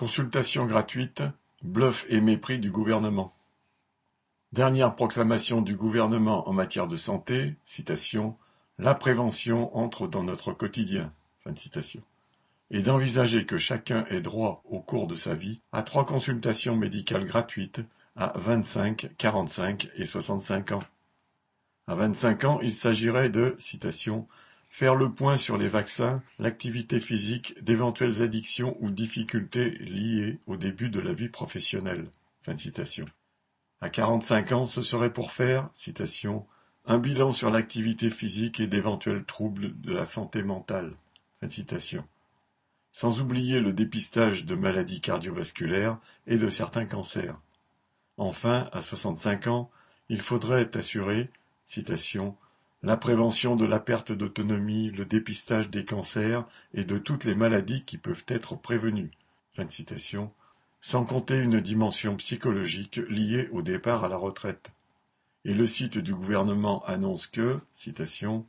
Consultation gratuite, bluff et mépris du gouvernement. Dernière proclamation du gouvernement en matière de santé, citation, la prévention entre dans notre quotidien, fin citation, et d'envisager que chacun ait droit au cours de sa vie à trois consultations médicales gratuites à 25, 45 et 65 ans. À 25 ans, il s'agirait de, citation, Faire le point sur les vaccins, l'activité physique, d'éventuelles addictions ou difficultés liées au début de la vie professionnelle. Fin citation. À 45 ans, ce serait pour faire, citation, un bilan sur l'activité physique et d'éventuels troubles de la santé mentale. Fin citation. Sans oublier le dépistage de maladies cardiovasculaires et de certains cancers. Enfin, à 65 ans, il faudrait assurer, citation, la prévention de la perte d'autonomie, le dépistage des cancers et de toutes les maladies qui peuvent être prévenues. Sans compter une dimension psychologique liée au départ à la retraite. Et le site du gouvernement annonce que, citation,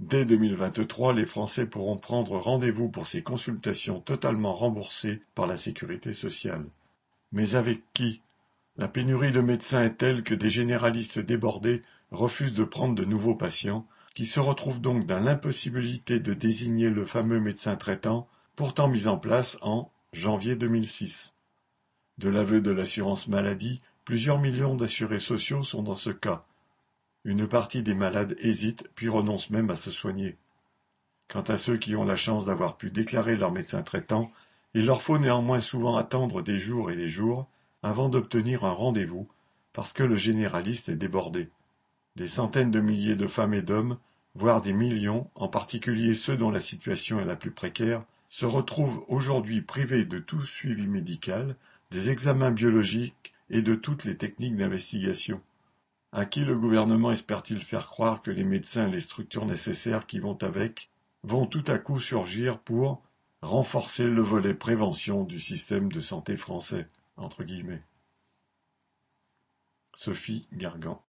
Dès 2023, les Français pourront prendre rendez-vous pour ces consultations totalement remboursées par la sécurité sociale. Mais avec qui? La pénurie de médecins est telle que des généralistes débordés refuse de prendre de nouveaux patients, qui se retrouvent donc dans l'impossibilité de désigner le fameux médecin traitant, pourtant mis en place en janvier 2006. De l'aveu de l'assurance maladie, plusieurs millions d'assurés sociaux sont dans ce cas. Une partie des malades hésitent puis renoncent même à se soigner. Quant à ceux qui ont la chance d'avoir pu déclarer leur médecin traitant, il leur faut néanmoins souvent attendre des jours et des jours avant d'obtenir un rendez-vous, parce que le généraliste est débordé. Des centaines de milliers de femmes et d'hommes, voire des millions, en particulier ceux dont la situation est la plus précaire, se retrouvent aujourd'hui privés de tout suivi médical, des examens biologiques et de toutes les techniques d'investigation. À qui le gouvernement espère-t-il faire croire que les médecins et les structures nécessaires qui vont avec vont tout à coup surgir pour renforcer le volet prévention du système de santé français? Entre guillemets. Sophie Gargan